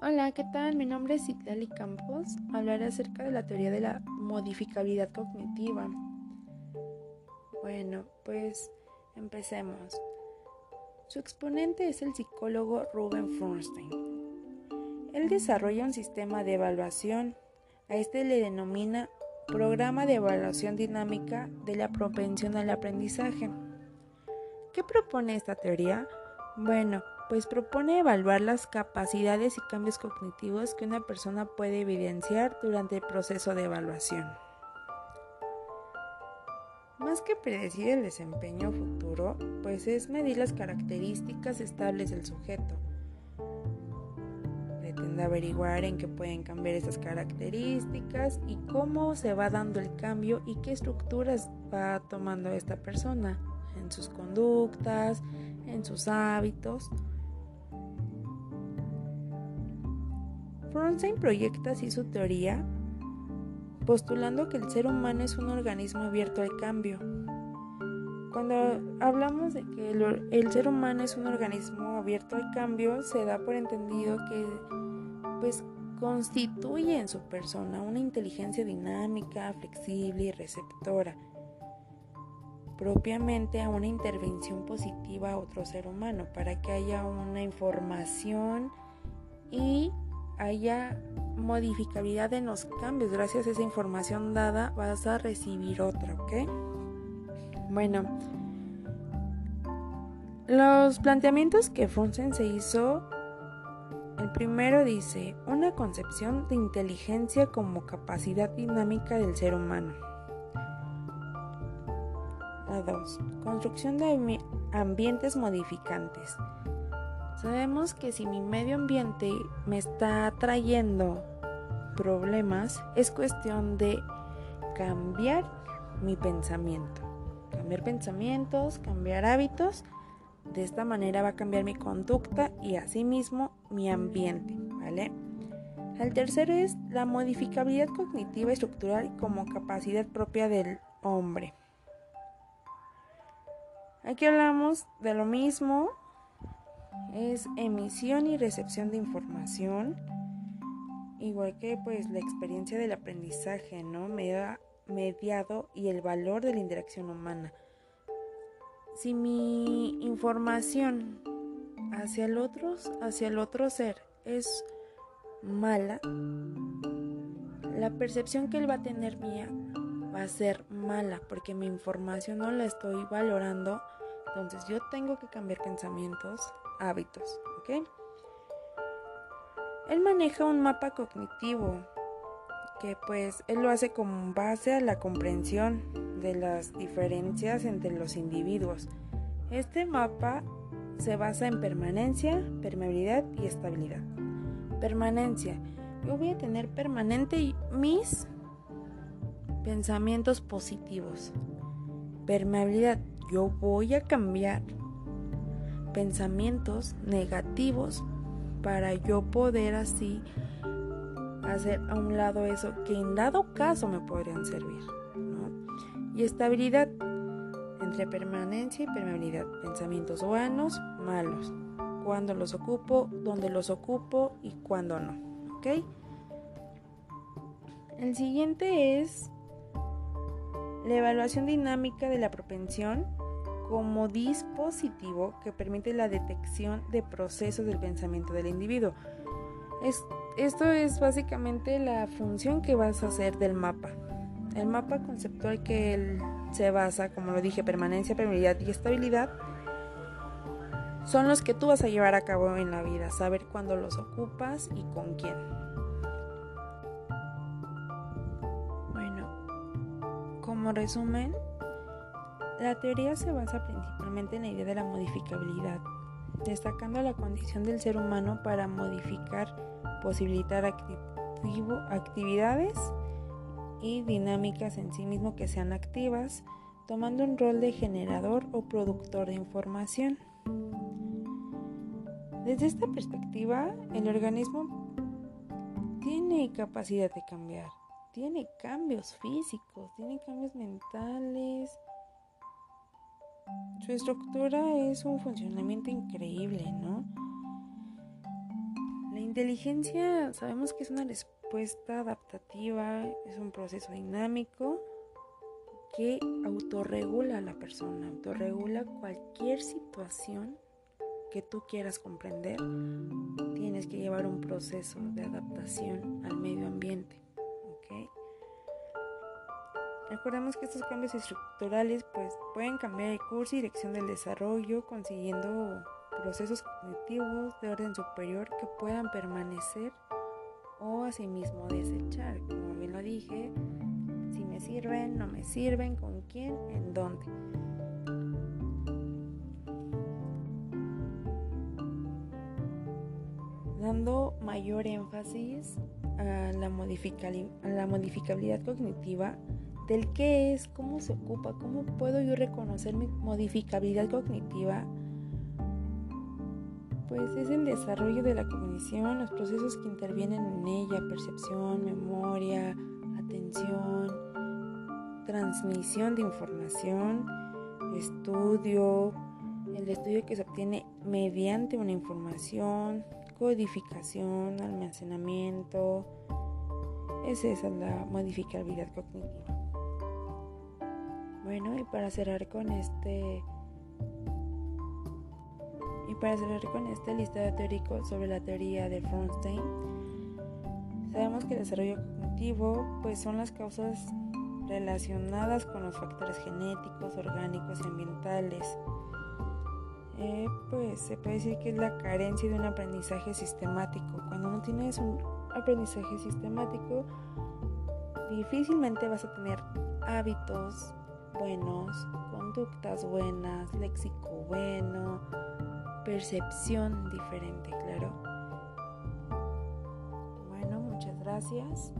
Hola, ¿qué tal? Mi nombre es Citlali Campos. Hablaré acerca de la teoría de la modificabilidad cognitiva. Bueno, pues empecemos. Su exponente es el psicólogo Ruben Furstein. Él desarrolla un sistema de evaluación. A este le denomina Programa de Evaluación Dinámica de la Propensión al Aprendizaje. ¿Qué propone esta teoría? Bueno, pues propone evaluar las capacidades y cambios cognitivos que una persona puede evidenciar durante el proceso de evaluación. Más que predecir el desempeño futuro, pues es medir las características estables del sujeto. Pretende averiguar en qué pueden cambiar esas características y cómo se va dando el cambio y qué estructuras va tomando esta persona en sus conductas, en sus hábitos. Fronstein proyecta así su teoría, postulando que el ser humano es un organismo abierto al cambio. Cuando hablamos de que el, ser humano es un organismo abierto al cambio, se da por entendido que pues constituye en su persona una inteligencia dinámica, flexible y receptora, propiamente a una intervención positiva a otro ser humano, para que haya una información y haya modificabilidad en los cambios. Gracias a esa información dada vas a recibir otra, ¿ok? Bueno, los planteamientos que Fonsen se hizo, el primero dice, una concepción de inteligencia como capacidad dinámica del ser humano. La 2. Construcción de ambientes modificantes. Sabemos que si mi medio ambiente me está trayendo problemas, es cuestión de cambiar mi pensamiento. Cambiar pensamientos, cambiar hábitos. De esta manera va a cambiar mi conducta y asimismo mi ambiente, ¿vale? El tercero es la modificabilidad cognitiva estructural como capacidad propia del hombre. Aquí hablamos de lo mismo, es emisión y recepción de información, igual que pues la experiencia del aprendizaje, ¿no? Mediado y el valor de la interacción humana. Si mi información hacia el otro, hacia el otro ser es mala, la percepción que él va a tener mía va a ser mala porque mi información no la estoy valorando. Entonces yo tengo que cambiar pensamientos, hábitos. ¿ok? Él maneja un mapa cognitivo que pues él lo hace con base a la comprensión de las diferencias entre los individuos. Este mapa se basa en permanencia, permeabilidad y estabilidad. Permanencia. Yo voy a tener permanente mis pensamientos positivos. Permeabilidad. Yo voy a cambiar pensamientos negativos para yo poder así hacer a un lado eso que en dado caso me podrían servir. Y estabilidad entre permanencia y permeabilidad. Pensamientos buenos, malos. Cuando los ocupo, dónde los ocupo y cuándo no. ¿Ok? El siguiente es la evaluación dinámica de la propensión como dispositivo que permite la detección de procesos del pensamiento del individuo. esto es básicamente la función que vas a hacer del mapa. El mapa conceptual que él se basa, como lo dije, permanencia, permeabilidad y estabilidad, son los que tú vas a llevar a cabo en la vida, saber cuándo los ocupas y con quién. Bueno, como resumen, la teoría se basa principalmente en la idea de la modificabilidad, destacando la condición del ser humano para modificar, posibilitar actividades y dinámicas en sí mismo que sean activas, tomando un rol de generador o productor de información. Desde esta perspectiva, el organismo tiene capacidad de cambiar, tiene cambios físicos, tiene cambios mentales, su estructura es un funcionamiento increíble, ¿no? La inteligencia sabemos que es una respuesta adaptativa, es un proceso dinámico que autorregula a la persona, autorregula cualquier situación que tú quieras comprender, tienes que llevar un proceso de adaptación al medio ambiente. Recordemos que estos cambios estructurales pues, pueden cambiar el curso y dirección del desarrollo, consiguiendo procesos cognitivos de orden superior que puedan permanecer o asimismo desechar. Como bien lo dije, si me sirven, no me sirven, con quién, en dónde. Dando mayor énfasis a la, a la modificabilidad cognitiva del qué es, cómo se ocupa, cómo puedo yo reconocer mi modificabilidad cognitiva pues es el desarrollo de la cognición, los procesos que intervienen en ella, percepción, memoria, atención, transmisión de información, estudio, el estudio que se obtiene mediante una información, codificación, almacenamiento. Es esa la modificabilidad cognitiva. Bueno, y para cerrar con este para cerrar con este listado teórico sobre la teoría de Fronstein, sabemos que el desarrollo cognitivo pues son las causas relacionadas con los factores genéticos, orgánicos y ambientales. Eh, pues se puede decir que es la carencia de un aprendizaje sistemático. Cuando no tienes un aprendizaje sistemático, difícilmente vas a tener hábitos buenos, conductas buenas, léxico bueno, percepción diferente, claro. Bueno, muchas gracias.